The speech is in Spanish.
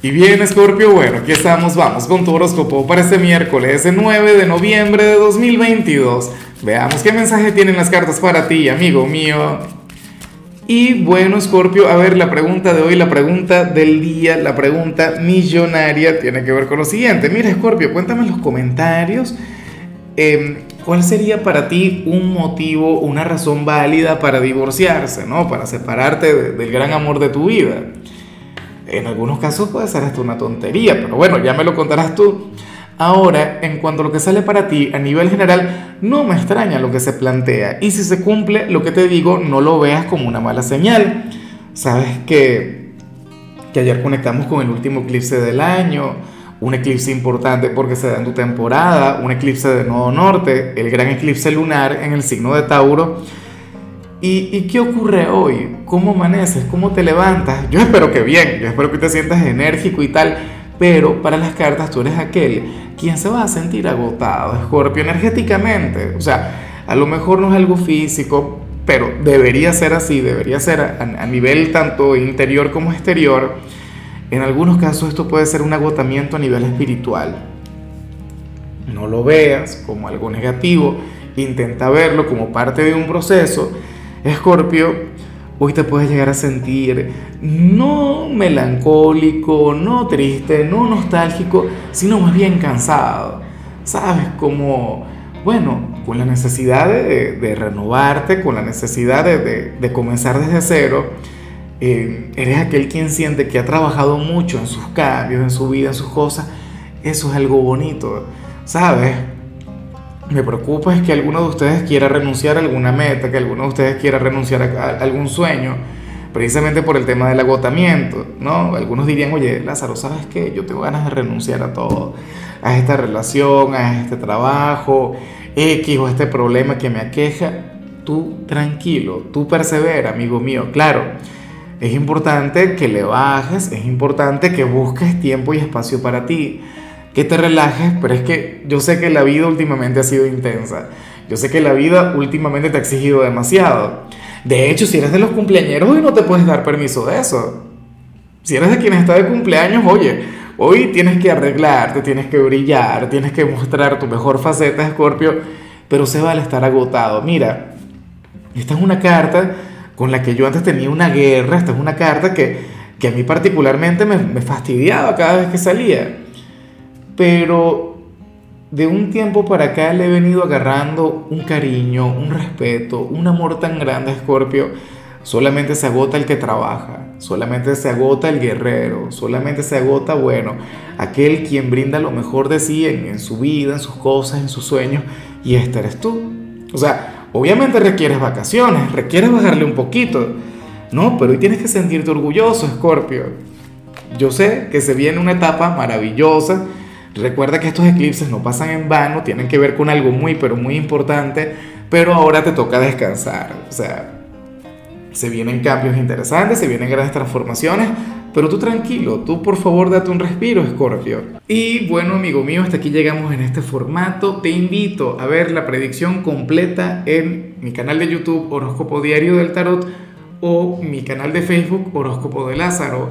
Y bien, Scorpio, bueno, aquí estamos, vamos con tu horóscopo para este miércoles, el 9 de noviembre de 2022. Veamos qué mensaje tienen las cartas para ti, amigo mío. Y bueno, Scorpio, a ver, la pregunta de hoy, la pregunta del día, la pregunta millonaria tiene que ver con lo siguiente. Mira, Scorpio, cuéntame en los comentarios em, cuál sería para ti un motivo, una razón válida para divorciarse, ¿no? Para separarte del gran amor de tu vida. En algunos casos puede ser hasta una tontería, pero bueno, ya me lo contarás tú. Ahora, en cuanto a lo que sale para ti a nivel general, no me extraña lo que se plantea. Y si se cumple lo que te digo, no lo veas como una mala señal. Sabes que, que ayer conectamos con el último eclipse del año, un eclipse importante porque se da en tu temporada, un eclipse de Nodo Norte, el gran eclipse lunar en el signo de Tauro. ¿Y, qué ocurre hoy? ¿Cómo amaneces? ¿Cómo te levantas? Yo espero que bien, yo espero que te sientas enérgico y tal, pero para las cartas tú eres aquel quien se va a sentir agotado, Escorpio, energéticamente. O sea, a lo mejor no es algo físico, pero debería ser así, debería ser a, a nivel tanto interior como exterior. En algunos casos esto puede ser un agotamiento a nivel espiritual. No lo veas como algo negativo, intenta verlo como parte de un proceso Escorpio, hoy te puedes llegar a sentir no melancólico, no triste, no nostálgico, sino más bien cansado. ¿Sabes? Como, bueno, con la necesidad de, renovarte, con la necesidad de, comenzar desde cero. Eh, eres aquel quien siente que ha trabajado mucho en sus cambios, en su vida, en sus cosas. Eso es algo bonito, ¿sabes? Me preocupa es que alguno de ustedes quiera renunciar a alguna meta, que alguno de ustedes quiera renunciar a, algún sueño, precisamente por el tema del agotamiento, ¿no? Algunos dirían, oye, Lázaro, ¿sabes qué? Yo tengo ganas de renunciar a todo, a esta relación, a este trabajo, X o este problema que me aqueja. Tú tranquilo, tú persevera, amigo mío. Claro, es importante que le bajes, es importante que busques tiempo y espacio para ti que te relajes, pero es que yo sé que la vida últimamente ha sido intensa. Yo sé que la vida últimamente te ha exigido demasiado. De hecho, si eres de los cumpleaños, hoy no te puedes dar permiso de eso. Si eres de quien está de cumpleaños, oye, hoy tienes que arreglarte, tienes que brillar, tienes que mostrar tu mejor faceta, Escorpio, pero se vale estar agotado. Mira, esta es una carta con la que yo antes tenía una guerra, esta es una carta que, que a mí particularmente me, me fastidiaba cada vez que salía pero de un tiempo para acá le he venido agarrando un cariño, un respeto, un amor tan grande a Scorpio. Solamente se agota el que trabaja, solamente se agota el guerrero, solamente se agota, bueno, aquel quien brinda lo mejor de sí en, su vida, en sus cosas, en sus sueños, y este eres tú. O sea, obviamente requieres vacaciones, requieres bajarle un poquito, ¿no? Pero hoy tienes que sentirte orgulloso, Scorpio. Yo sé que se viene una etapa maravillosa, Recuerda que estos eclipses no pasan en vano, tienen que ver con algo muy, pero muy importante, pero ahora te toca descansar. O sea, se vienen cambios interesantes, se vienen grandes transformaciones, pero tú tranquilo, tú por favor date un respiro, Scorpio. Y bueno, amigo mío, hasta aquí llegamos en este formato. Te invito a ver la predicción completa en mi canal de YouTube Horóscopo Diario del Tarot o mi canal de Facebook Horóscopo de Lázaro.